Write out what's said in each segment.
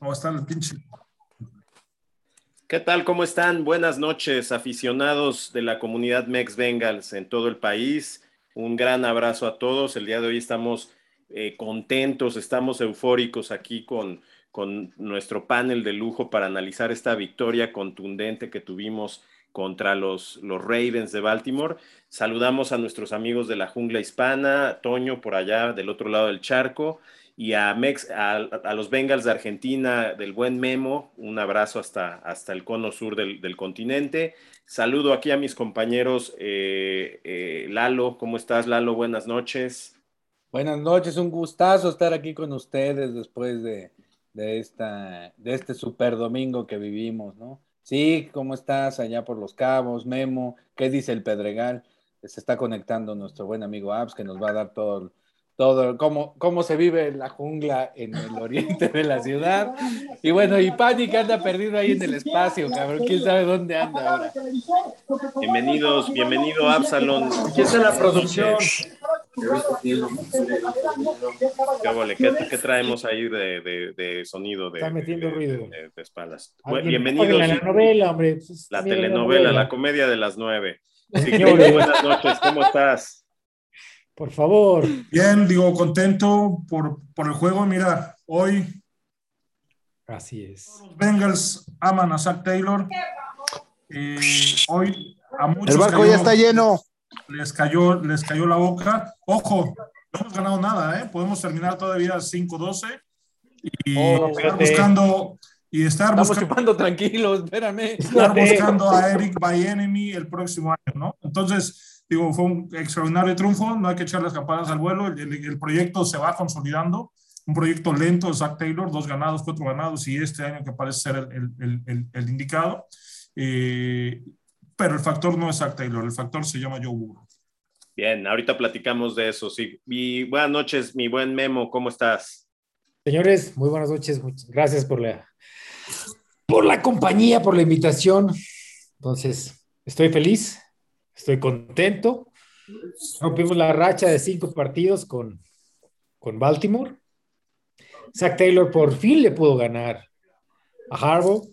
¿Cómo están pinche? ¿Qué tal? ¿Cómo están? Buenas noches, aficionados de la comunidad Mex Bengals en todo el país. Un gran abrazo a todos. El día de hoy estamos eh, contentos, estamos eufóricos aquí con, con nuestro panel de lujo para analizar esta victoria contundente que tuvimos contra los, los Ravens de Baltimore. Saludamos a nuestros amigos de la jungla hispana, Toño por allá del otro lado del charco, y a, Mex, a, los Bengals de Argentina, del buen Memo, un abrazo hasta, hasta el cono sur del, del continente. Saludo aquí a mis compañeros eh, eh, Lalo, ¿cómo estás Lalo? Buenas noches. Buenas noches, un gustazo estar aquí con ustedes después de, de, esta, de este super domingo que vivimos, ¿no? Sí, ¿cómo estás allá por los cabos, Memo? ¿Qué dice el Pedregal? Se está conectando nuestro buen amigo Abs, que nos va a dar todo todo, cómo, cómo se vive en la jungla en el oriente de la ciudad. Y bueno, y Pani que anda perdido ahí en el espacio, cabrón. ¿Quién sabe dónde anda ahora? Bienvenidos, bienvenido Absalón. ¿Quién es la producción? ¿Qué, ¿Qué, traemos ahí de, de, de sonido? De, Está metiendo ruido. De, espaldas. bienvenidos. La novela, hombre. La telenovela, la, comedia de las nueve. buenas noches, ¿cómo estás? Por favor. Bien, digo, contento por, por el juego. Mira, hoy. Así es. Los Bengals aman a Zach Taylor. Eh, hoy a muchos. El barco ya está lleno. Les cayó, les cayó la boca. Ojo, no hemos ganado nada, ¿eh? Podemos terminar todavía 5-12 y Oh, estar buscando y estar Estamos buscando, chupando tranquilos, espérame. estar buscando a Eric Bienemy el próximo año, ¿no? Entonces, digo, fue un extraordinario triunfo, no hay que echar las campanas al vuelo, el, el- el proyecto se va consolidando, un proyecto lento de Zach Taylor, dos ganados, cuatro ganados, y este año que parece ser el, el- el- el- el indicado. Eh, pero el factor no es Zach Taylor, el factor se llama Joe Burrow. Bien, ahorita platicamos de eso. Sí. Y buenas noches, mi buen Memo, ¿cómo estás? Señores, muy buenas noches. Muchas gracias por la, por la compañía, por la invitación. Entonces, estoy feliz, estoy contento. Rompimos la racha de cinco partidos con, con Baltimore. Zach Taylor por fin le pudo ganar a Harbaugh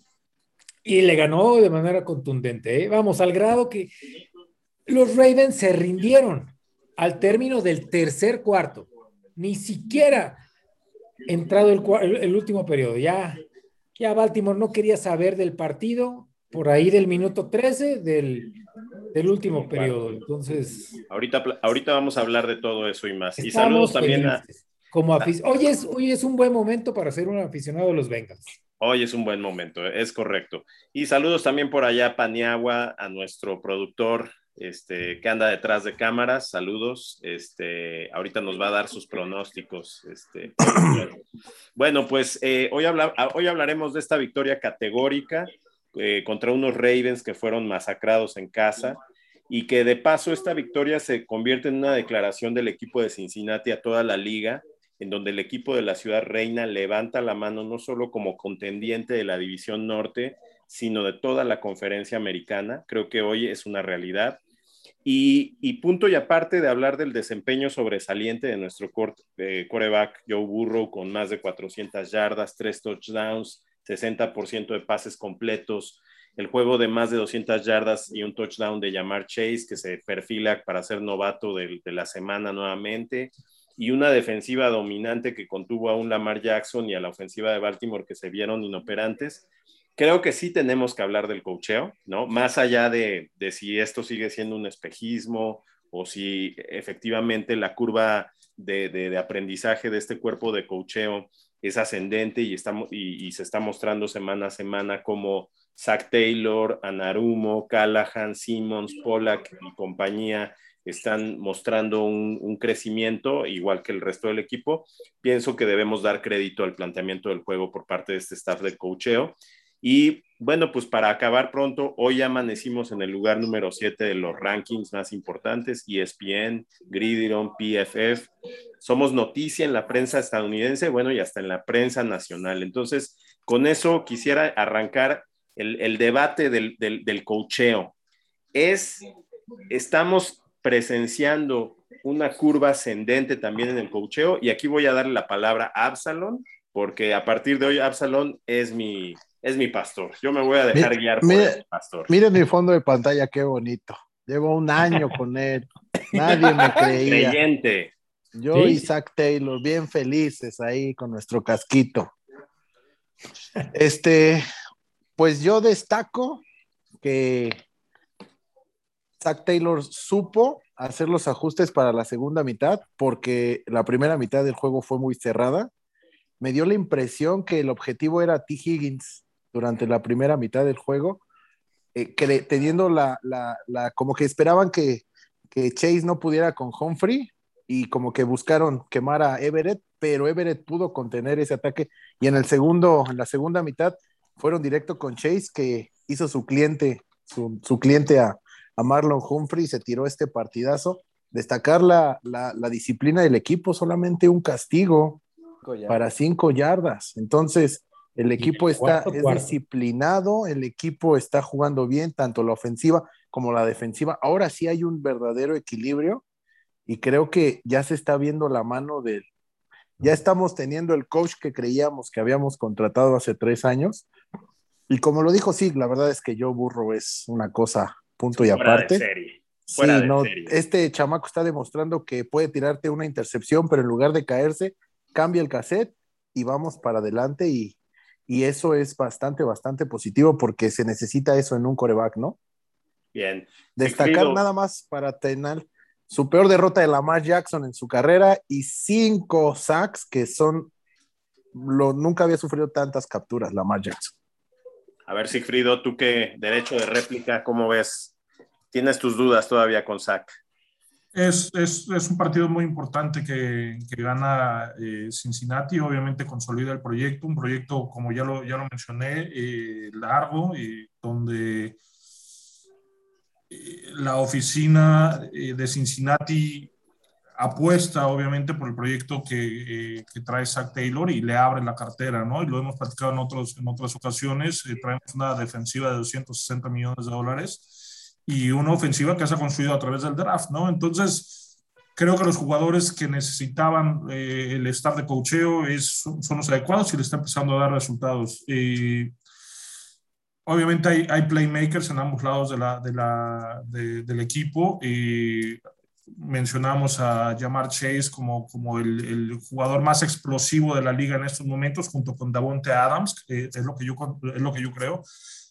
y le ganó de manera contundente. ¿eh? Vamos, al grado que los Ravens se rindieron al término del tercer cuarto. Ni siquiera entrado el, el último periodo. Ya, ya Baltimore no quería saber del partido por ahí del minuto 13 del, del último periodo. Entonces, Ahorita, ahorita vamos a hablar de todo eso y más. Y saludos también a... Como hoy, es, hoy es un buen momento para ser un aficionado de los Bengals. Hoy es un buen momento, es correcto. Y saludos también por allá a Paniagua, a nuestro productor este, que anda detrás de cámaras. Saludos. Este, ahorita nos va a dar sus pronósticos. Este. Bueno, pues eh, hoy, habla- hoy hablaremos de esta victoria categórica eh, contra unos Ravens que fueron masacrados en casa y que de paso esta victoria se convierte en una declaración del equipo de Cincinnati a toda la liga en donde el equipo de la ciudad reina levanta la mano no solo como contendiente de la división norte, sino de toda la conferencia americana. Creo que hoy es una realidad. Y, y punto y aparte de hablar del desempeño sobresaliente de nuestro cort- eh, coreback Joe Burrow con más de 400 yardas, tres touchdowns, 60% de pases completos, el juego de más de 200 yardas y un touchdown de Yamar Chase que se perfila para ser novato de, de la semana nuevamente y una defensiva dominante que contuvo a un Lamar Jackson y a la ofensiva de Baltimore que se vieron inoperantes. Creo que sí tenemos que hablar del cocheo, ¿no? Más allá de, de si esto sigue siendo un espejismo o si efectivamente la curva de, de, de aprendizaje de este cuerpo de cocheo es ascendente y, estamos, y, se está mostrando semana a semana como Zach Taylor, Anarumo, Callahan, Simmons, Pollack y compañía están mostrando un, un, crecimiento igual que el resto del equipo. Pienso que debemos dar crédito al planteamiento del juego por parte de este staff de cocheo. Y bueno, pues para acabar pronto, hoy amanecimos en el lugar número 7 de los rankings más importantes, ESPN, Gridiron, PFF. Somos noticia en la prensa estadounidense, bueno, y hasta en la prensa nacional. Entonces, con eso quisiera arrancar el, debate del, cocheo. Es, estamos presenciando una curva ascendente también en el cocheo y aquí voy a darle la palabra a Absalon porque a partir de hoy Absalón es mi, es mi pastor. Yo me voy a dejar Mi- guiar por mira- el pastor. Miren mi fondo de pantalla, qué bonito. Llevo un año con él. Nadie me creía. Creyente. Yo Sí. y Zach Taylor, bien felices ahí con nuestro casquito. Este, pues yo destaco que Zach Taylor supo hacer los ajustes para la segunda mitad, porque la primera mitad del juego fue muy cerrada. Me dio la impresión que el objetivo era T. Higgins durante la primera mitad del juego, eh, teniendo la, la- la- como que esperaban que, que Chase no pudiera con Humphrey y como que buscaron quemar a Everett, pero Everett pudo contener ese ataque y en el segundo, en la segunda mitad fueron directo con Chase que hizo su cliente, su, su cliente a, a Marlon Humphrey y se tiró este partidazo. Destacar la, la- la disciplina del equipo, solamente un castigo para cinco yardas. Entonces, el equipo está cuarto es cuarto. disciplinado, el equipo está jugando bien, tanto la ofensiva como la defensiva. Ahora sí hay un verdadero equilibrio y creo que ya se está viendo la mano del. Ya estamos teniendo el coach que creíamos que habíamos contratado hace tres años. Y como lo dijo, sí, la verdad es que Joe Burro es una cosa, punto y de aparte. Sí, de no, serie. este chamaco está demostrando que puede tirarte una intercepción, pero en lugar de caerse, cambia el cassette y vamos para adelante y, y eso es bastante, bastante positivo porque se necesita eso en un coreback, ¿no? Bien. Destacar nada más para tener su peor derrota de Lamar Jackson en su carrera y cinco sacks que son, lo, nunca había sufrido tantas capturas Lamar Jackson. A ver, Sigfrido, tú qué derecho de réplica, ¿cómo ves? ¿Tienes tus dudas todavía con Zach? Es, es, es un partido muy importante que, que gana eh, Cincinnati, obviamente consolida el proyecto, un proyecto, como ya lo, ya lo mencioné, eh, largo, y donde eh, la oficina eh, de Cincinnati apuesta, obviamente, por el proyecto que, eh, que trae Zach Taylor y le abre la cartera, ¿no? Y lo hemos platicado en, otros, en otras ocasiones, eh, traemos una defensiva de 260 millones de dólares y una ofensiva que se ha construido a través del draft, ¿no? Entonces, creo que los jugadores que necesitaban eh, el estar de cocheo son, los adecuados y le está empezando a dar resultados. Eh, obviamente hay, hay, playmakers en ambos lados de la, de la, de, del equipo. Eh, mencionamos a Jamar Chase como, como el, jugador más explosivo de la liga en estos momentos, junto con Davonte Adams, es lo que yo, es lo que yo creo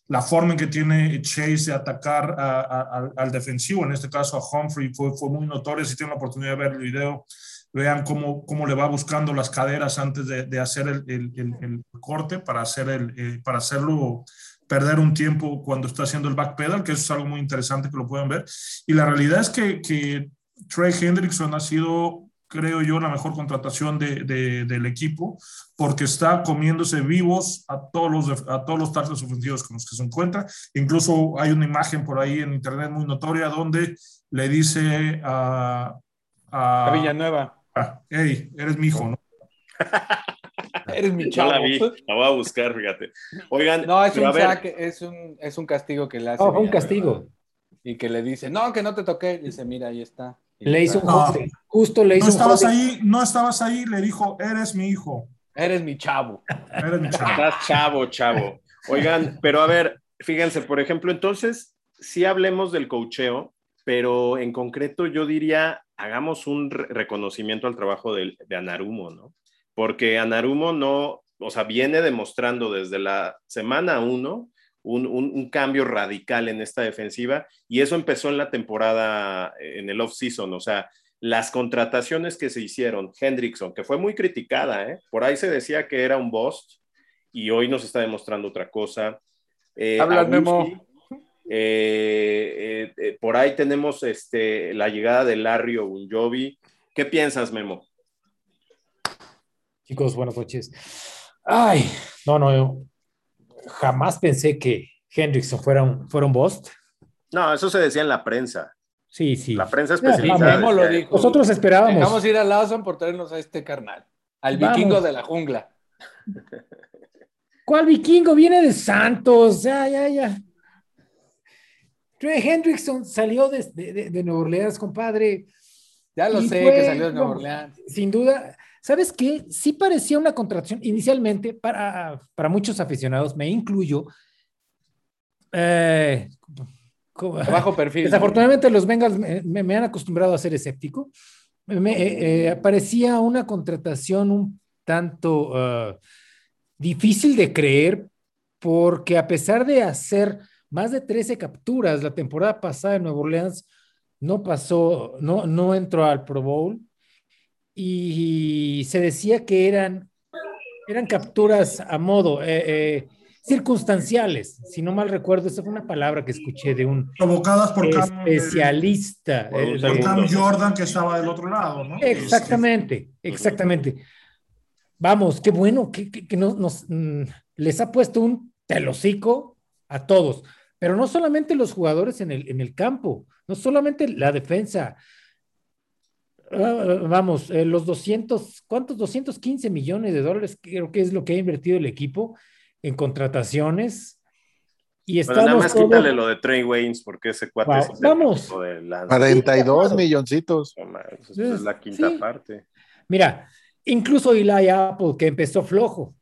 la forma en que tiene Chase de atacar a, a, al defensivo, en este caso a Humphrey, fue, fue muy notorio. Si tienen la oportunidad de ver el video, vean cómo, cómo le va buscando las caderas antes de, de hacer el, el, el, el, corte para, hacer el, eh, para hacerlo perder un tiempo cuando está haciendo el backpedal, que eso es algo muy interesante que lo pueden ver. Y la realidad es que, que Trey Hendrickson ha sido creo yo, la mejor contratación de, de, del equipo, porque está comiéndose vivos a todos los, a todos los tackles ofensivos con los que se encuentra. Incluso hay una imagen por ahí en internet muy notoria donde le dice a... A, a Villanueva. A, hey, eres mi hijo, ¿no? Eres mi chavo. La vi, la voy a buscar, fíjate. Oigan, no, es un, saque, es un, es un castigo que le hace. Fue un castigo. Y que le dice, no, que no te toqué. Dice, mira, ahí está. Le hizo un no, justo le hizo no estabas un ahí, no estabas ahí, le dijo, eres mi hijo. Eres mi chavo. Eres mi chavo. Estás chavo, chavo. Oigan, pero a ver, fíjense, por ejemplo, entonces, sí hablemos del cocheo, pero en concreto yo diría, hagamos un re reconocimiento al trabajo de, de Anarumo, ¿no? Porque Anarumo no, o sea, viene demostrando desde la semana uno un, un, un, cambio radical en esta defensiva y eso empezó en la temporada, en el off-season, o sea, las contrataciones que se hicieron, Hendrickson, que fue muy criticada, ¿eh? por ahí se decía que era un bust y hoy nos está demostrando otra cosa. Eh, Habla Memo. Eh, eh, por ahí tenemos este, la llegada de Larry Ogunjobi. ¿Qué piensas, Memo? Chicos, buenas noches. Ay, no, no, jamás pensé que Hendrickson fuera un, fuera un bust. No, eso se decía en la prensa. Sí, sí. La prensa especializada. Memo lo dijo. Nosotros esperábamos. Dejamos ir a Lawson por traernos a este carnal. Al Vamos. vikingo de la jungla. ¿Cuál vikingo? Viene de Santos. Ya, ya, ya. Trey Hendrickson salió de, de, de, Nueva Orleans, compadre. Ya lo sé fue, que salió de Nueva Orleans. Sin duda, ¿sabes qué? Sí parecía una contracción inicialmente para, para muchos aficionados, me incluyo. Eh, Bajo perfil. Desafortunadamente los Bengals me, me, han acostumbrado a ser escéptico. Me, eh, eh, parecía una contratación un tanto uh, difícil de creer porque a pesar de hacer más de 13 capturas la temporada pasada en Nueva Orleans, no pasó, no, no entró al Pro Bowl y se decía que eran, eran capturas a modo, eh, eh, circunstanciales, si no mal recuerdo, esa fue una palabra que escuché de un provocadas por especialista. Cam, eh, por Cam Jordan que estaba del otro lado, ¿no? Exactamente, exactamente. Vamos, qué bueno que, que, que nos, nos, mm, les ha puesto un telocico a todos, pero no solamente los jugadores en el, en el campo, no solamente la defensa. Uh, vamos, eh, los 200, ¿cuántos? 215 millones de dólares creo que es lo que ha invertido el equipo en contrataciones. Y estamos bueno, nada más todos... quítale lo de Trey Waynes porque ese cuate wow. es vamos. de la... 42 milloncitos. Es, es la quinta Sí. parte. Mira, incluso Eli Apple, que empezó flojo,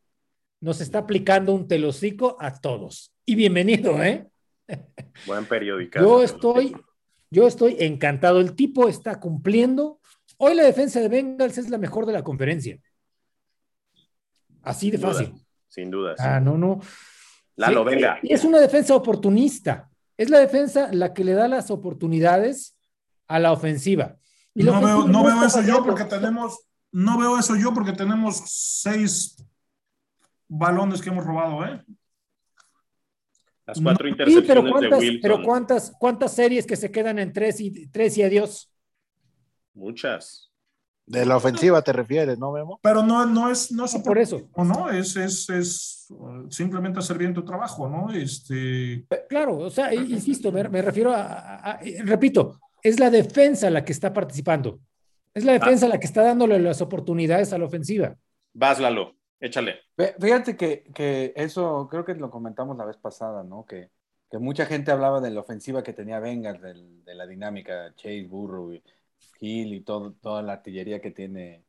nos está aplicando un telocico a todos. Y bienvenido, ¿eh? Buen periódico. Yo estoy, yo estoy encantado. El tipo está cumpliendo. Hoy la defensa de Bengals es la mejor de la conferencia. Así de Sin duda, fácil. Sin duda. Ah, no, no. Lalo, Sí, venga. Y es una defensa oportunista. Es la defensa la que le da las oportunidades a la ofensiva. Y la No veo, no eso yo porque tenemos, no veo eso yo porque tenemos seis balones que hemos robado, ¿eh? Las cuatro Sí, intercepciones pero de cuántas, Wilson. pero cuántas, cuántas series que se quedan en tres y tres y adiós. Muchas. De la ofensiva te refieres, ¿no, Memo? Pero no, no es, no es No, por eso. o no, es, es, es simplemente hacer bien tu trabajo, ¿no? Este, Claro, o sea, insisto, me, me refiero a, a- a- repito, es la defensa la que está participando. Es la defensa la que está dándole las oportunidades a la ofensiva. Vas, Lalo. Échale. Fíjate que, que eso creo que lo comentamos la vez pasada, ¿no? Que, que mucha gente hablaba de la ofensiva que tenía Bengals, del- de la dinámica, Chase, Burrow, y Hill y todo, toda la artillería que tiene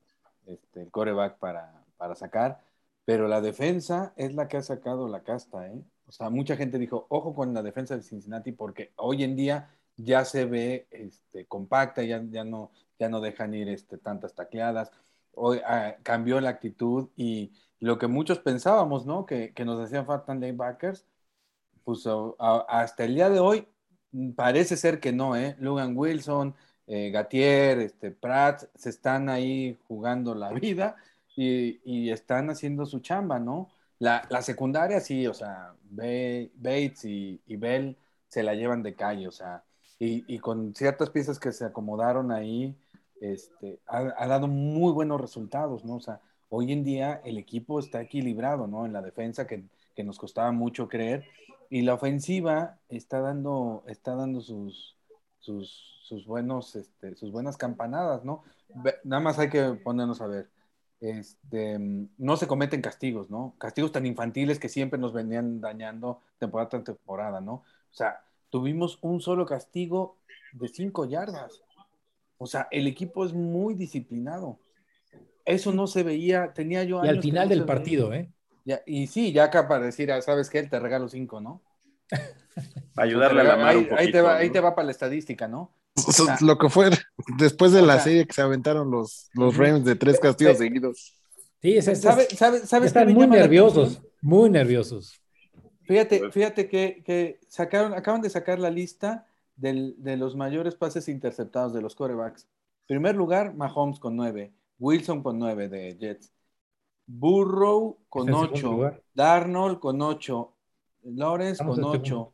este, el coreback para, para sacar, pero la defensa es la que ha sacado la casta, ¿eh? O sea, mucha gente dijo, ojo con la defensa de Cincinnati porque hoy en día ya se ve este, compacta, ya, ya, no, ya no dejan ir este, tantas tacleadas, hoy ah, cambió la actitud y lo que muchos pensábamos, ¿no? Que, que nos hacían falta linebackers, pues a- hasta el día de hoy mm, parece ser que no, ¿eh? Logan Wilson, eh, Gatier, este, Pratt, se están ahí jugando la vida y, están haciendo su chamba, ¿no? La, la secundaria sí, o sea, Ba- Bates y, Bell se la llevan de calle, o sea, y, y con ciertas piezas que se acomodaron ahí, este, ha, ha dado muy buenos resultados, ¿no? O sea, hoy en día el equipo está equilibrado, ¿no? En la defensa que, que nos costaba mucho creer y la ofensiva está dando, está dando sus, sus, sus buenos, este, sus buenas campanadas, ¿no? Nada más hay que ponernos a ver. Este, no se cometen castigos, ¿no? Castigos tan infantiles que siempre nos venían dañando temporada tras temporada, ¿no? O sea, tuvimos un solo castigo de cinco yardas. O sea, el equipo es muy disciplinado. Eso no se veía, tenía yo Y al que final no del veía. partido, ¿eh? Ya, y sí, ya acá para decir, ah, ¿sabes qué? Te regalo cinco, ¿no? Para ayudarle a la mano ahí, un ahí poquito. te va, ¿no? ahí te va para la estadística, ¿no? Lo que fue después de O la sea- serie que se aventaron los, los Rams de tres castigos Ve- seguidos. Sí, es, es- ¿Sabe- sabe- ¿Sabes están muy nerviosos, muy nerviosos. Fíjate, fíjate que, que sacaron, acaban de sacar la lista del- de los mayores pases interceptados de los corebacks. Primer lugar, Mahomes con nueve, Wilson con nueve de Jets, Burrow con ocho. Darnold con ocho, Lawrence con en ocho,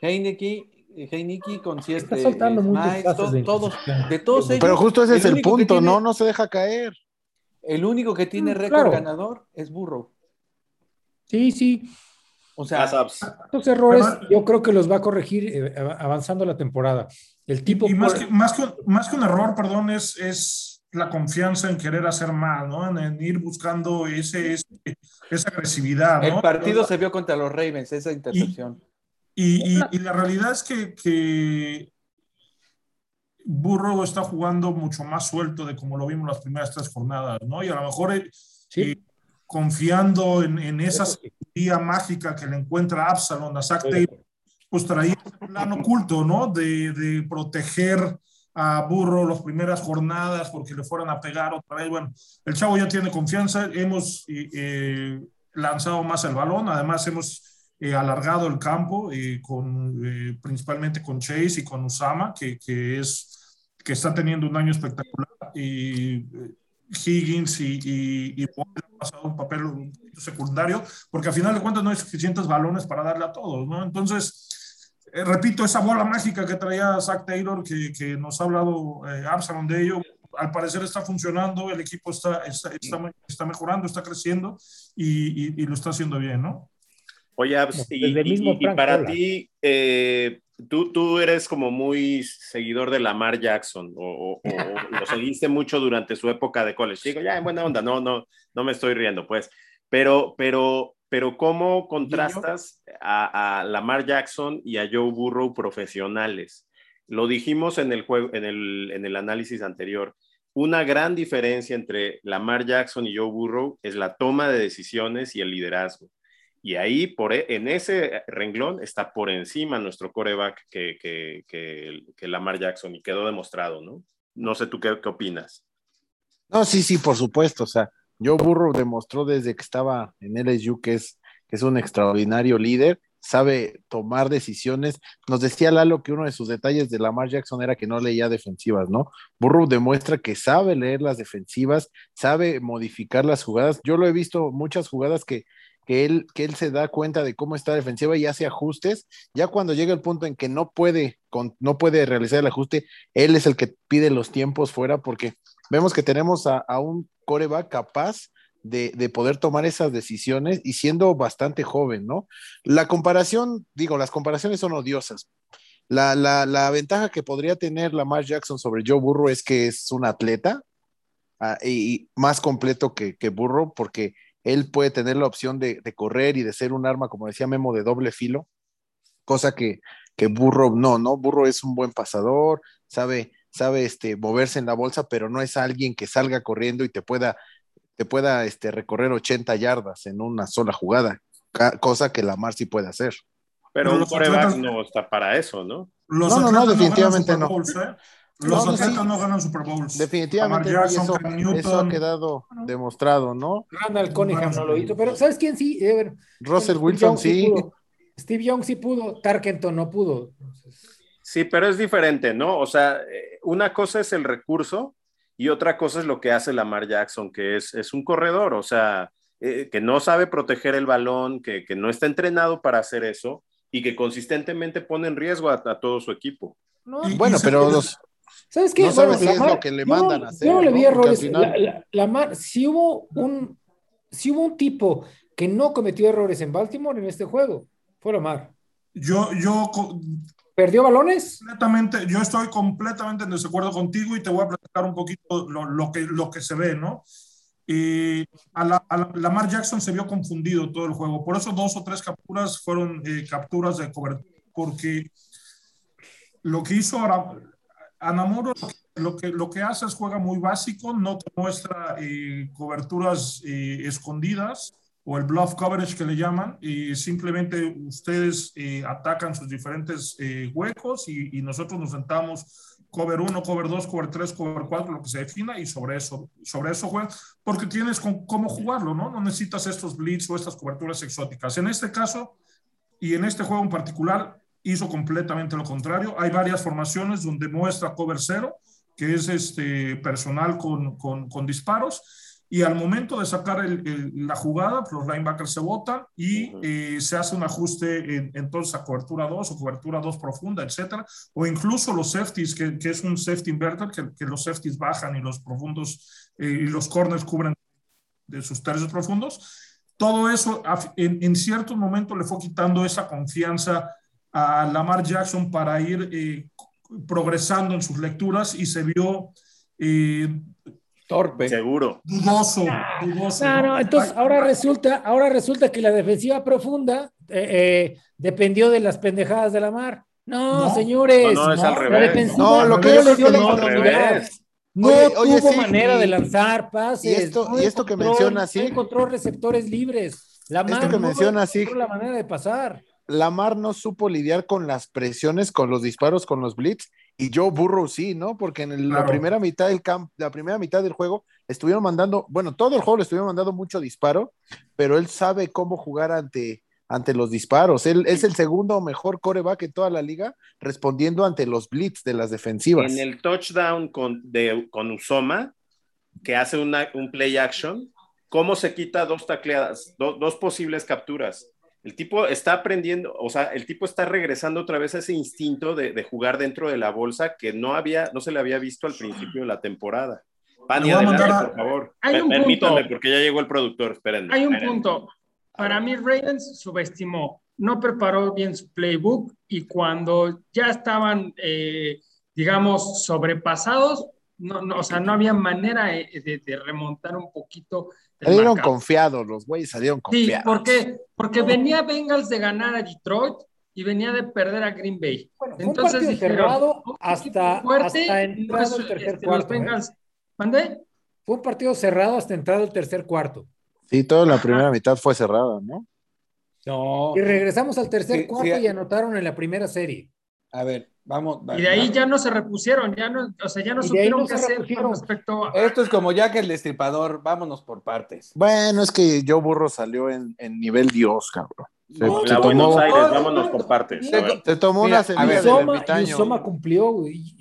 Heineke, Heineke con siete, Está soltando eh, muchos Miles, pases to- de todos, de todos ellos. Pero justo ese el es el único que punto, tiene- ¿no? No se deja caer. El único que tiene Mm, récord claro. ganador es Burrow. Sí, sí. O sea. Estos errores yo creo que los va a corregir eh, av- avanzando la temporada. El tipo y más puede- que, más, que, más que un error, perdón, es, es la confianza en querer hacer más, ¿no? En, en ir buscando ese, ese- esa agresividad, ¿no? el partido se vio contra los Ravens, esa intercepción. Y, y- y la realidad es que, que Burrow está jugando mucho más suelto de como lo vimos las primeras tres jornadas, ¿no? Y a lo mejor eh, Sí. confiando en, en esa Eso sí. mágica que le encuentra Absalom a Zach Taylor, pues traía un plan oculto, ¿no? De, de proteger a Burro las primeras jornadas porque le fueran a pegar otra vez. Bueno, el chavo ya tiene confianza, hemos eh, eh, lanzado más el balón, además hemos eh, alargado el campo, eh, con, eh, principalmente con Chase y con Usama, que, que, es, que está teniendo un año espectacular. Y eh, Higgins y, y, y han pasado un papel secundario, porque al final de cuentas no hay suficientes balones para darle a todos, ¿no? Entonces, eh, repito, esa bola mágica que traía Zach Taylor, que, que nos ha hablado eh, Absalom de ello, al parecer está funcionando, el equipo está, está, está, está mejorando, está creciendo y, y, y, lo está haciendo bien, ¿no? Oye, Abs, y, y, y, para ti, eh, tú, tú eres como muy seguidor de Lamar Jackson o, o, o lo seguiste mucho durante su época de college. Digo, ya, en buena onda, no, no, no me estoy riendo, pues. Pero, pero, pero ¿cómo contrastas a, a Lamar Jackson y a Joe Burrow profesionales? Lo dijimos en el, juego, en el, en el análisis anterior. Una gran diferencia entre Lamar Jackson y Joe Burrow es la toma de decisiones y el liderazgo. Y ahí, por, e, en ese renglón, está por encima nuestro coreback que, que, que, que, Lamar Jackson y quedó demostrado, ¿no? No sé tú qué, qué, opinas. No, sí, sí, por supuesto. O sea, Joe Burrow demostró desde que estaba en LSU que es, que es un extraordinario líder, sabe tomar decisiones. Nos decía Lalo que uno de sus detalles de Lamar Jackson era que no leía defensivas, ¿no? Burrow demuestra que sabe leer las defensivas, sabe modificar las jugadas. Yo lo he visto muchas jugadas que que él, que él se da cuenta de cómo está defensiva y hace ajustes. Ya cuando llega el punto en que no puede, con, no puede realizar el ajuste, él es el que pide los tiempos fuera porque vemos que tenemos a, un coreback capaz de, de, poder tomar esas decisiones y siendo bastante joven, ¿no? La comparación, digo, las comparaciones son odiosas. La, la, la ventaja que podría tener Lamar Jackson sobre Joe Burrow es que es un atleta y, y, más completo que, que Burrow porque él puede tener la opción de, de, correr y de ser un arma, como decía Memo, de doble filo, cosa que, que Burro no, ¿no? Burro es un buen pasador, sabe, sabe este, moverse en la bolsa, pero no es alguien que salga corriendo y te pueda, te pueda este, recorrer 80 yardas en una sola jugada, cosa que Lamar sí puede hacer. Pero, pero un coreback no está para eso, ¿no? Los no, no, no, definitivamente no. Bowls, ¿eh? Los no, atletas sí. no ganan Super Bowls. Definitivamente Jackson, eso, Newton, eso, ha quedado demostrado, ¿no? Randall Cunningham no lo hizo, pero ¿sabes quién sí? Eh, Russell Wilson sí. Pudo. Steve Young sí pudo, Tarkenton no pudo. Sí, pero es diferente, ¿no? O sea, eh, una cosa es el recurso y otra cosa es lo que hace Lamar Jackson, que es, es un corredor, o sea, eh, que no sabe proteger el balón, que, que, no está entrenado para hacer eso y que consistentemente pone en riesgo a, a todo su equipo. No, y, bueno, y pero los, ¿Sabes qué? No bueno, sabes si es lo que le mandan yo, a hacer. Yo no le vi errores. Final... La, la, la mar, si, hubo un, si hubo un tipo que no cometió errores en Baltimore en este juego, fue Lamar. Yo, yo. ¿Perdió balones? Completamente, yo estoy completamente en desacuerdo contigo y te voy a platicar un poquito lo, lo que, lo que se ve, ¿no? Eh, a, la, a la, Lamar Jackson se vio confundido todo el juego. Por eso dos o tres capturas fueron eh, capturas de cobertura, porque lo que hizo ahora, Anamoro lo que, lo que hace es juega muy básico, no te muestra eh, coberturas eh, escondidas o el bluff coverage que le llaman, y simplemente ustedes eh, atacan sus diferentes eh, huecos y, nosotros nos sentamos cover 1, cover 2, cover 3, cover 4, lo que se defina y sobre eso, sobre eso juegan, porque tienes con, cómo jugarlo, ¿no? No necesitas estos blitz o estas coberturas exóticas. En este caso, y en este juego en particular, hizo completamente lo contrario. Hay varias formaciones donde muestra cover cero, que es este personal con, con disparos, y al momento de sacar el, el, la jugada, los linebackers se botan y uh -huh. eh, se hace un ajuste en, entonces a cobertura 2 o cobertura 2 profunda, etcétera, o incluso los safeties, que, que es un safety inverter, que, que, los safeties bajan y los profundos eh, y los corners cubren de sus tercios profundos. Todo eso en, en cierto momento le fue quitando esa confianza a Lamar Jackson para ir eh, progresando en sus lecturas y se vio eh, torpe, seguro, dudoso, dudoso. No, no, entonces ahora resulta, ahora resulta que la defensiva profunda eh, dependió de las pendejadas de Lamar. No, No. señores. No, no, es al la revés. defensiva No, lo no que le dio la no, al oportunidad. revés. No Oye, oye, tuvo sí, manera y- de lanzar pases. y esto- no y esto que menciona, sí. No encontró receptores libres. La Esto mano que no menciona, sí. la manera de pasar. Lamar no supo lidiar con las presiones, con los disparos, con los blitz, y Joe Burrow sí, ¿no? Porque en el- la primera mitad del camp, la primera mitad del juego estuvieron mandando, bueno, todo el juego le estuvieron mandando mucho disparo, pero él sabe cómo jugar ante, ante los disparos. Él es el segundo mejor coreback en toda la liga respondiendo ante los blitz de las defensivas. En el touchdown con, de, con Usoma, que hace una- un play action, ¿cómo se quita dos tacleadas, do- dos posibles capturas? El tipo está aprendiendo, o sea, el tipo está regresando otra vez a ese instinto de, de jugar dentro de la bolsa que no había, no se le había visto al principio de la temporada. Pani, adelante, a- por favor. Hay un Per- Permítanme, punto. porque ya llegó el productor, espérenme. Hay un espérenme. punto. Para mí, Ravens subestimó, no preparó bien su playbook y cuando ya estaban, eh, digamos, sobrepasados, no, no, o sea, no había manera eh, de, de remontar un poquito. Salieron confiados, los güeyes salieron Sí, confiados. ¿por qué? Porque venía Bengals de ganar a Detroit y venía de perder a Green Bay. Bueno, fue un Entonces partido dijeron, cerrado un hasta, fuerte, hasta no entrado es, el tercer este, los cuarto. ¿eh? Bengals. ¿Mandé? Fue un partido cerrado hasta entrado el tercer cuarto. Sí, toda la primera mitad fue cerrada, ¿no? No. Y regresamos al tercer Sí, cuarto sí. y anotaron en la primera serie. A ver, vamos. Y de ahí ya no se repusieron, ya no, o sea, ya no supieron no qué se hacer con respecto a... Esto es como Jack el Destripador, vámonos por partes. Bueno, es que Joe Burrow salió en, en nivel Dios, cabrón. Se, No, se La tomó, Buenos Aires, no, vámonos no, por partes. ver. se tomó Mira, una semilla del Yusoma. Yusoma cumplió, güey.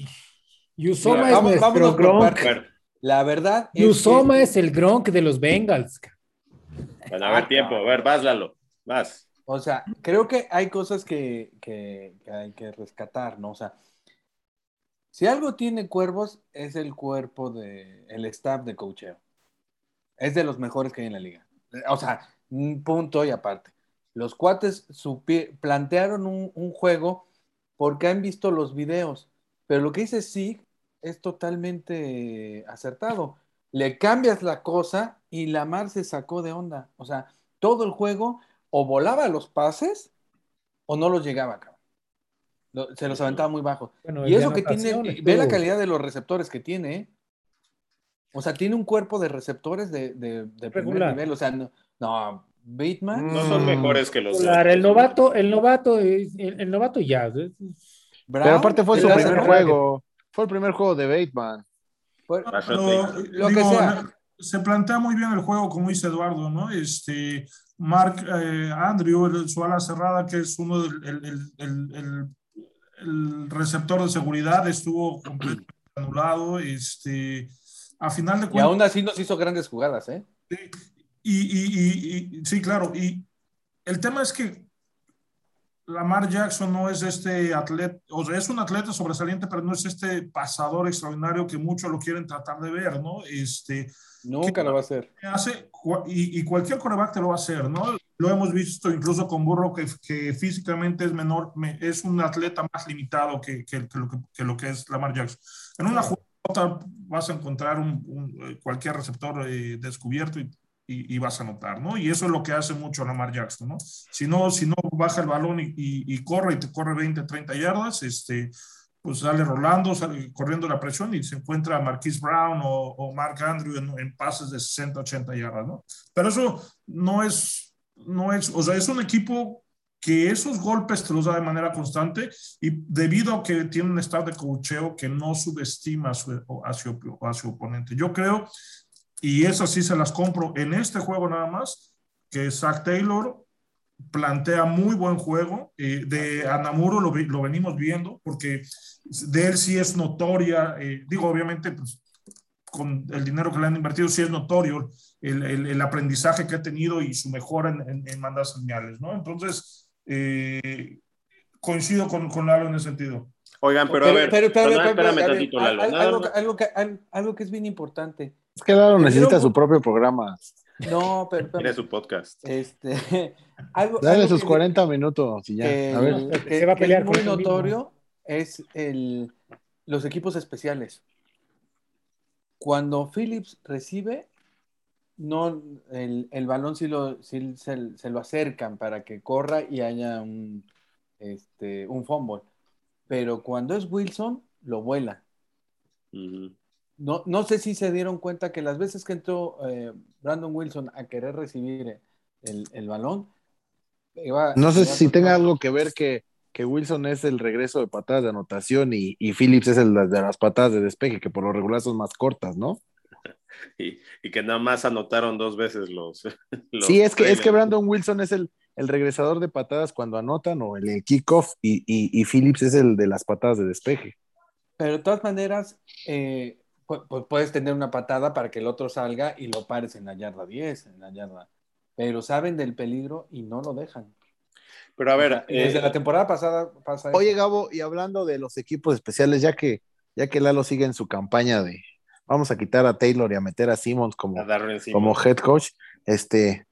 Yusoma Mira, es vamos- nuestro vámonos por Gronk. La verdad es Yusoma que- es el Gronk de los Bengals. bueno, a ver, tiempo. A ver, vas, Lalo. Vas. O sea, creo que hay cosas que, que- hay que rescatar, ¿no? O sea, si algo tiene cuervos, es el cuerpo de el staff de coacheo. Es de los mejores que hay en la liga. O sea, un punto y aparte. Los cuates plantearon un, un juego porque han visto los videos, pero lo que dice sí es totalmente acertado. Le cambias la cosa y Lamar se sacó de onda. O sea, todo el juego o volaba los pases o no los llegaba, cabrón. Se los aventaba muy bajo. Bueno, Y eso que tiene, ve la calidad de los receptores que tiene, ¿eh? O sea, tiene un cuerpo de receptores de, de, de primer nivel. O sea, no, no Bateman. No son Mm. mejores que los de Claro, el novato, el novato, el, el novato ya. Brown, Pero aparte fue su primer juego. Fue el primer juego de Bateman. fue- que sea. se plantea muy bien el juego, como dice Eduardo, ¿no? Este, Mark eh, Andrew, el, su ala cerrada, que es uno del el, el- el- receptor de seguridad, estuvo completamente anulado. Este, a final de Y aún así nos hizo grandes jugadas, ¿eh? Y, y- y- y- sí, claro. Y el tema es que Lamar Jackson no es este atleta, o sea, es un atleta sobresaliente, pero no es este pasador extraordinario que muchos lo quieren tratar de ver, ¿no? Este, Nunca lo va a hacer. hace, y, y cualquier coreback te lo va a hacer, ¿no? Lo hemos visto incluso con Burro, que, que físicamente es menor, me- es un atleta más limitado que, que- que lo, que, lo que es Lamar Jackson. En una jugada vas a encontrar un, un, eh, cualquier receptor eh, descubierto y, y, y vas a notar, ¿no? Y eso es lo que hace mucho Lamar Jackson, ¿no? Si no, si no baja el balón y- y corre y te corre 20, 30 yardas, este, pues sale rolando, sale corriendo la presión y se encuentra a Marquise Brown o, o Mark Andrew en, en pases de 60, 80 yardas, ¿no? Pero eso no es, no es, o sea, es un equipo que esos golpes te los da de manera constante y debido a que tiene un estado de cocheo que no subestima a su, a su, a su oponente. Yo creo, y esas sí se las compro en este juego nada más, que Zach Taylor plantea muy buen juego. eh, de Anamuro lo, lo venimos viendo, porque de él sí es notoria, eh, digo, obviamente, pues, con el dinero que le han invertido, sí es notorio el, el- el aprendizaje que ha tenido y su mejora en, en, en mandar señales, ¿no? Entonces, eh, coincido con, con Lalo en ese sentido. Oigan, pero, a ver, pero, pero, pero, espérame tantito, al- Lalo. algo, algo, que, al- algo que es bien importante. Es que Lalo necesita Pero- su propio programa. No, pero, pero, Tiene su podcast. este, algo, Dale algo sus que- 40 minutos y ya. A ver. que- Se va a que pelear con muy mismo. notorio es el, los equipos especiales. Cuando Phillips recibe, no, el, el balón sí, lo, sí se, se lo acercan para que corra y haya un, este, un fumble. Pero cuando es Wilson, lo vuela. No, no sé si se dieron cuenta que las veces que entró eh, Brandon Wilson a querer recibir el, el balón, iba- No sé iba si tenga algo que ver que, que Wilson es el regreso de patadas de anotación y, y Phillips es el de las patadas de despeje, que por lo regular son más cortas, ¿no? Y, y que nada más anotaron dos veces los. los sí, es que, es que. Brandon Wilson es el, el regresador de patadas cuando anotan o el, el kickoff y, y, y Phillips es el de las patadas de despeje. Pero de todas maneras, eh, pu- pu- puedes tener una patada para que el otro salga y lo pares en la yarda 10, en la yarda. Pero saben del peligro y no lo dejan. Pero a ver, desde eh, la temporada pasada pasa Oye, eso. Gabo, y hablando de los equipos especiales, ya que, ya que Lalo sigue en su campaña de vamos a quitar a Taylor y a meter a Simmons como, a encima. como head coach, este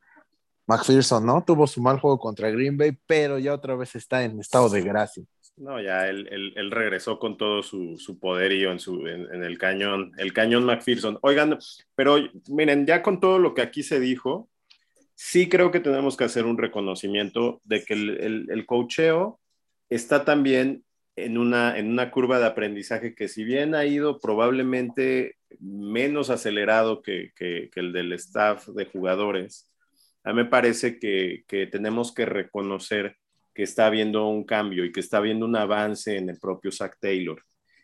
McPherson, ¿no? Tuvo su mal juego contra Green Bay, pero ya otra vez está en estado de gracia. No, ya él, él- él regresó con todo su, su poderío en, su, en, el cañón, el cañón McPherson. Oigan, pero miren, ya con todo lo que aquí se dijo, sí creo que tenemos que hacer un reconocimiento de que el, el, el coacheo está también en una, en una curva de aprendizaje que si bien ha ido probablemente menos acelerado que, que el del staff de jugadores, a mí me parece que, que tenemos que reconocer que está habiendo un cambio y que está habiendo un avance en el propio Zach Taylor,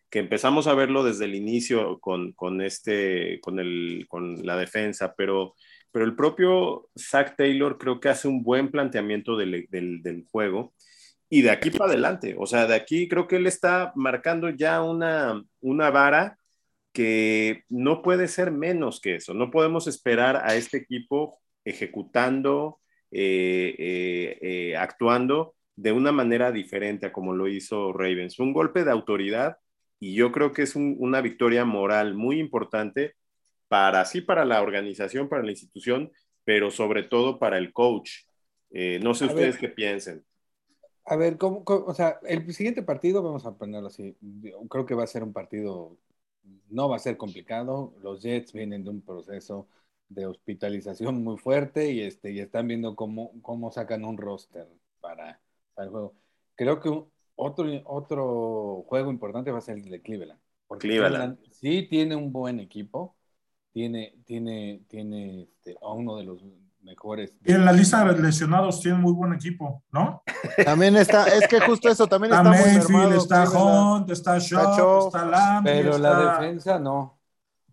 que empezamos a verlo desde el inicio con, con, este, con, el, con la defensa, pero, pero el propio Zach Taylor creo que hace un buen planteamiento del, del, del juego y de aquí para adelante, o sea, de aquí creo que él está marcando ya una, una vara que no puede ser menos que eso, no podemos esperar a este equipo ejecutando, eh, eh, eh, actuando de una manera diferente a como lo hizo Ravens. Un golpe de autoridad y yo creo que es un, una victoria moral muy importante para sí, para la organización, para la institución, pero sobre todo para el coach. Eh, no sé A ustedes ver. qué piensen. A ver, ¿cómo, cómo- o sea, el siguiente partido, vamos a ponerlo así, creo que va a ser un partido, no va a ser complicado, los Jets vienen de un proceso de hospitalización muy fuerte y, este, y están viendo cómo, cómo sacan un roster para, para el juego. Creo que un- otro, otro juego importante va a ser el de Cleveland. Porque Cleveland. sí tiene un buen equipo, tiene, tiene, tiene este, a uno de los mejores. Y en la lista de lesionados tiene muy buen equipo, ¿no? También está, es que justo eso, también Está está, muy Mayfield, está Cleveland. Hunt, está Shaw, está Landry, Pero la está- defensa no.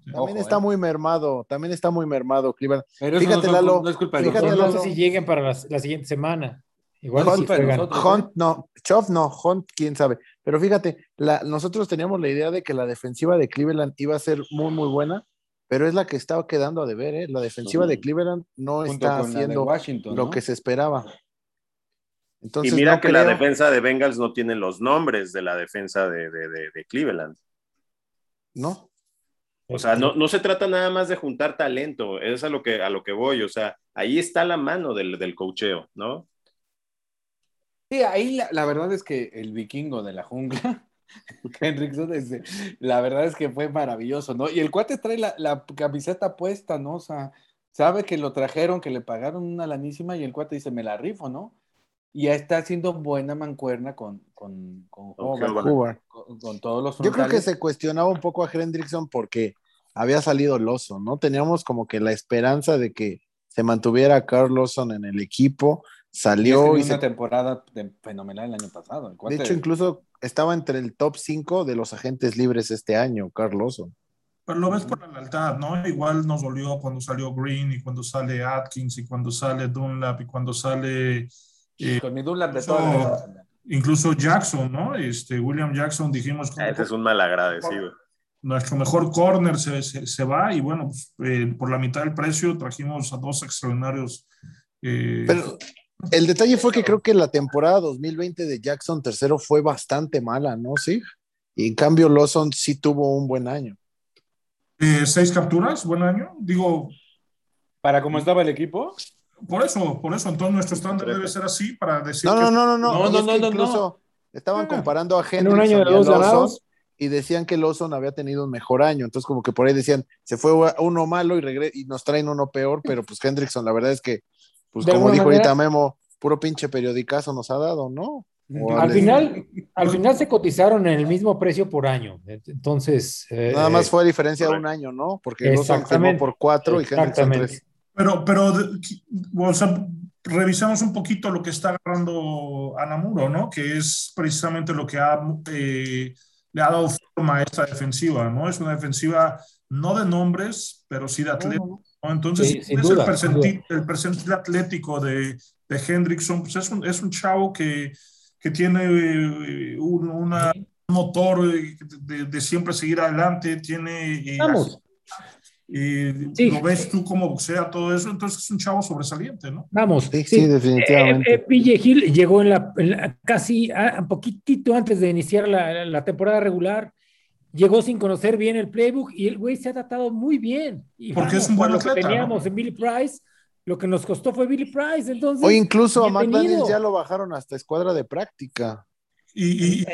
También Ojo, está eh. muy mermado, también está muy mermado Cleveland. Pero Fíjate, no, Lalo, no es culpa de fíjate, nosotros. no Lalo. sé si lleguen para la siguiente semana. Igual No, si nosotros- Hunt no, Chop no, Hunt quién sabe. Pero fíjate, la- nosotros teníamos la idea de que la defensiva de Cleveland iba a ser muy, muy buena, pero es la que estaba quedando a deber, ¿eh? La defensiva de Cleveland no junto está haciendo Washington, lo ¿no? que se esperaba. Entonces, y mira no que la defensa de Bengals no tiene los nombres de la defensa de, de, de, de Cleveland. No, O sea, no, no se trata nada más de juntar talento, es a lo que, a lo que voy, o sea, ahí está la mano del, del cocheo, ¿no? Sí, ahí la, la verdad es que el vikingo de la jungla, Henriksen, este, la verdad es que fue maravilloso, ¿no? Y el cuate trae la, la camiseta puesta, ¿no? O sea, sabe que lo trajeron, que le pagaron una lanísima y el cuate dice, me la rifo, ¿no? Y ya está haciendo buena mancuerna con, con, con. Hubbard. con- con todos los Yo creo que se cuestionaba un poco a Hendrickson porque había salido Lawson, ¿no? Teníamos como que la esperanza de que se mantuviera Carl Lawson en el equipo, salió y una se temporada de- fenomenal el año pasado. el De hecho, incluso estaba entre el top 5 de los agentes libres este año, Carlos. Pero lo ves por la lealtad, ¿no? Igual nos dolió cuando salió Green y cuando sale Atkins y cuando sale Dunlap y cuando sale eh, con mi Dunlap de toda la incluso Jackson, ¿no? Este, William Jackson, dijimos que Ese es un malagradecido. nuestro mejor corner se, se, se va y bueno, pues, eh, por la mitad del precio trajimos a dos extraordinarios. eh, Pero el detalle fue que creo que la temporada 2020 de Jackson tercero fue bastante mala, ¿no? Sí. Y en cambio, Lawson sí tuvo un buen año. eh, seis capturas, buen año. Digo, Para cómo estaba el equipo, por eso, por eso, entonces nuestro estándar debe ser así para decir No, que- no, no, no, no. No, no, es no, que no, incluso estaban Ah. comparando a En un año de dos ganados. y decían que Lawson había tenido un mejor año. Entonces, como que por ahí decían, se fue uno malo y, regre- y nos traen uno peor, pero pues Hendrickson, la verdad es que, pues De como dijo manera- ahorita Memo, puro pinche periodicazo nos ha dado, ¿no? Al final, al final se cotizaron en el mismo precio por año. Entonces. Eh, Nada más fue a diferencia de un año, ¿no? Porque Lawson firmó por cuatro y Hendrickson tres. Pero, pero, o sea, revisamos un poquito lo que está agarrando Anamuro, ¿no? Que es precisamente lo que ha, eh, le ha dado forma a esta defensiva, ¿no? Es una defensiva no de nombres, pero sí de atletas. Entonces, es el, percentil, el percentil atlético de, de Hendrickson, pues es un, es un chavo que que tiene eh, un, motor eh, de, siempre seguir adelante, tiene... Vamos. Y lo ves tú como boxea todo eso, entonces es un chavo sobresaliente, ¿no? Vamos. Sí, definitivamente. Eh, eh llegó en la, casi un poquitito antes de iniciar la, la, temporada regular, llegó sin conocer bien el playbook y el güey se ha tratado muy bien. Y Porque es un buen atleta. Que teníamos en Billy Price, lo que nos costó fue Billy Price, entonces. O incluso a McDaniels ya lo bajaron hasta escuadra de práctica. Y,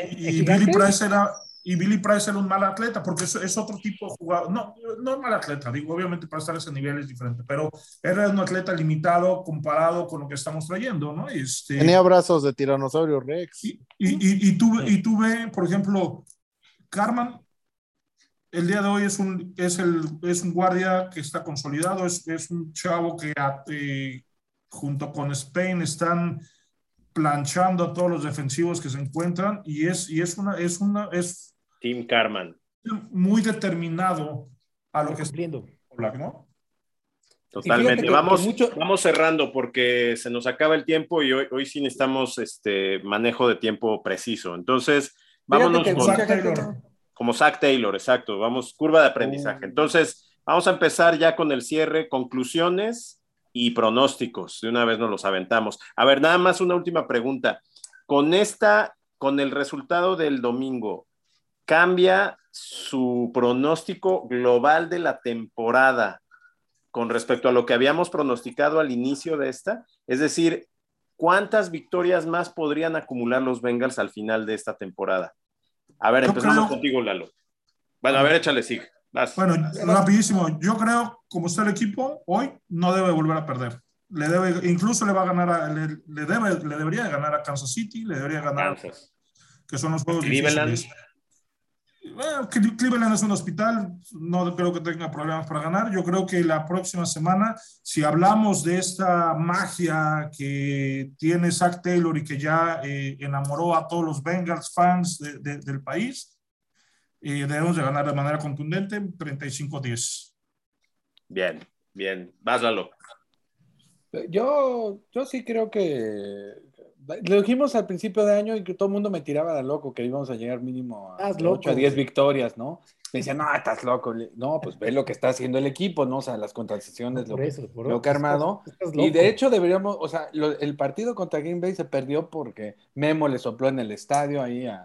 Billy Price era y Billy Price era un mal atleta, porque es, otro tipo de jugador. No, no es mal atleta, digo, obviamente para estar a ese nivel es diferente, pero era un atleta limitado comparado con lo que estamos trayendo, ¿no? Este, Tenía brazos de tiranosaurio Rex. Y, y, y, tuve, y tuve, por ejemplo, Carman el día de hoy es un, es el, es un guardia que está consolidado, es, es un chavo que eh, junto con Spain están planchando a todos los defensivos que se encuentran y es, y es una, es una, es Tim Carman. Muy determinado a lo que está viendo. ¿no? Totalmente. vamos, vamos cerrando porque se nos acaba el tiempo y hoy, hoy sí necesitamos este manejo de tiempo preciso. Entonces, vámonos con como Zach Taylor, exacto. Vamos, curva de aprendizaje. Oh. Entonces, vamos a empezar ya con el cierre, conclusiones y pronósticos. De una vez nos los aventamos. A ver, nada más una última pregunta. Con esta, con el resultado del domingo, ¿cambia su pronóstico global de la temporada con respecto a lo que habíamos pronosticado al inicio de esta? Es decir, ¿cuántas victorias más podrían acumular los Bengals al final de esta temporada? A ver, empezamos contigo, Lalo. Bueno, a ver, échale, sí. Bueno, rapidísimo. Yo creo, como está el equipo, hoy no debe volver a perder. Le debe, incluso le va a ganar, a, le, debe, le debería ganar a Kansas City, le debería ganar, que son los juegos Cleveland. difíciles. Bueno, Cleveland es un hospital, no creo que tenga problemas para ganar. Yo creo que la próxima semana, si hablamos de esta magia que tiene Zach Taylor y que ya eh, enamoró a todos los Bengals fans del país, eh, debemos de ganar de manera contundente 35-10. Bien, bien. Vas, Lalo. Yo, yo sí creo que, lo dijimos al principio de año y que todo el mundo me tiraba de loco, que íbamos a llegar mínimo a 8 a 10 victorias, ¿no? Me decían, no, estás loco. No, pues ve lo que está haciendo el equipo, ¿no? O sea, las contrataciones, lo, que ha armado. y de hecho deberíamos, o sea, el partido contra Green Bay se perdió porque Memo le sopló en el estadio ahí a,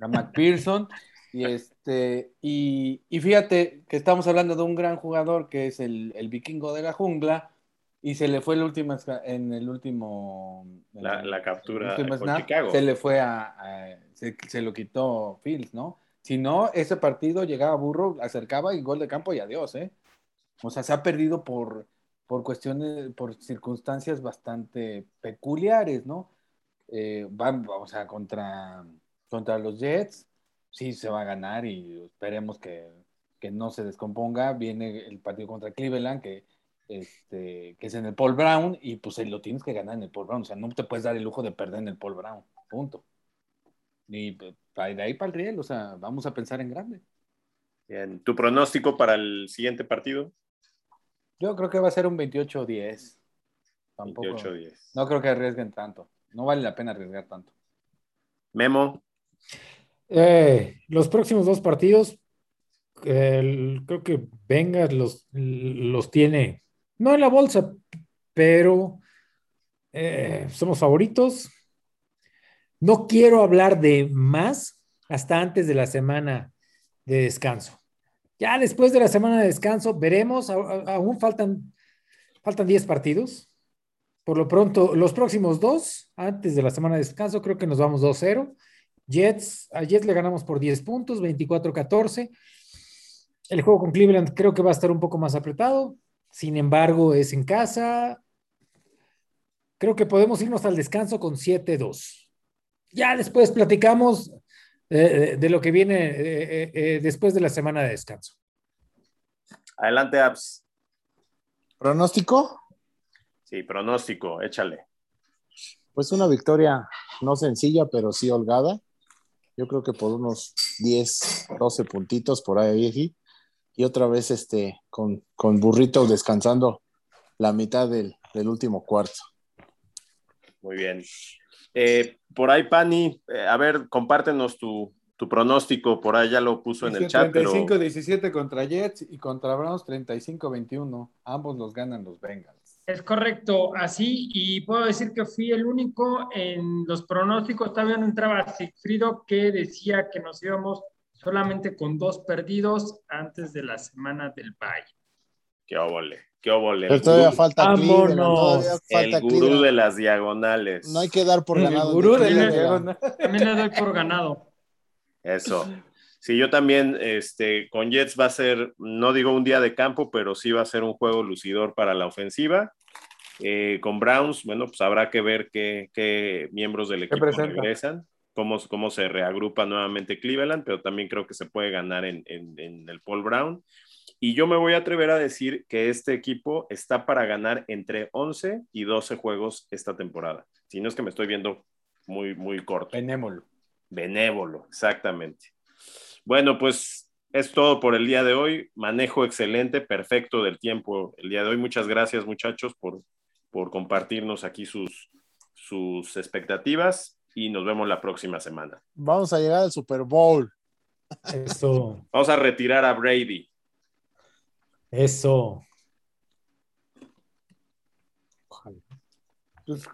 a McPherson. Y, este, y, y, fíjate que estamos hablando de un gran jugador que es el, el vikingo de la jungla, y se le fue el último, en el último. la, captura Chicago. Se le fue a. se, lo quitó Fields, ¿no? Si no, ese partido llegaba burro, acercaba y gol de campo y adiós, ¿eh? O sea, se ha perdido por, por cuestiones, por circunstancias bastante peculiares, ¿no? Eh, van, o sea, contra, contra los Jets, sí se va a ganar y esperemos que, que no se descomponga. Viene el partido contra Cleveland, que este, que es en el Paul Brown, y pues lo tienes que ganar en el Paul Brown. O sea, no te puedes dar el lujo de perder en el Paul Brown. Punto. Y pues, de ahí para el riel, o sea, vamos a pensar en grande. Bien. ¿Tu pronóstico para el siguiente partido? Yo creo que va a ser un 28-10. 28-10. No creo que arriesguen tanto. No vale la pena arriesgar tanto. Memo. Eh, los próximos dos partidos, creo que Vengas los, los tiene no en la bolsa, pero eh, somos favoritos. No quiero hablar de más hasta antes de la semana de descanso. Ya después de la semana de descanso veremos, aún faltan, faltan 10 partidos. Por lo pronto, los próximos dos, antes de la semana de descanso, creo que nos vamos 2-0. Jets, a Jets le ganamos por 10 puntos, 24-14. El juego con Cleveland creo que va a estar un poco más apretado. Sin embargo, es en casa. Creo que podemos irnos al descanso con 7-2. ya después platicamos eh, de lo que viene eh, eh, después de la semana de descanso. Adelante, Abs. ¿Pronóstico? Sí, pronóstico, échale. Pues una victoria no sencilla, pero sí holgada. Yo creo que por unos 10, 12 puntitos por ahí. Y otra vez este, con, con Burrito descansando la mitad del, del último cuarto. Muy bien. Eh, por ahí, Pani, eh, a ver, compártenos tu, tu, pronóstico. Por ahí ya lo puso en el chat. 35-17 pero... contra Jets y contra Browns 35-21. Ambos los ganan los Bengals. Es correcto, así, y puedo decir que fui el único en los pronósticos, todavía no entraba Sigfrido, que decía que nos íbamos solamente con dos perdidos antes de la semana del Valle. Qué óvole, qué óvole. Pero todavía falta Cleveland, todavía falta El gurú Cleveland. de las diagonales. No hay que dar por ganado. El gurú de las diagonales. También le doy por ganado. Eso. Sí, yo también, este, con Jets va a ser, no digo un día de campo, pero sí va a ser un juego lucidor para la ofensiva. Eh, con Browns, bueno, pues habrá que ver qué, qué miembros del equipo regresan, cómo, cómo, se reagrupa nuevamente Cleveland, pero también creo que se puede ganar en, en, en, el Paul Brown. Y yo me voy a atrever a decir que este equipo está para ganar entre 11 y 12 juegos esta temporada. Si no es que me estoy viendo muy, muy corto. Benévolo. Benévolo, exactamente. Bueno, pues es todo por el día de hoy. Manejo excelente, perfecto del tiempo el día de hoy. Muchas gracias, muchachos, por, por compartirnos aquí sus, sus expectativas y nos vemos la próxima semana. Vamos a llegar al Super Bowl. Eso. Vamos a retirar a Brady. Eso. Pues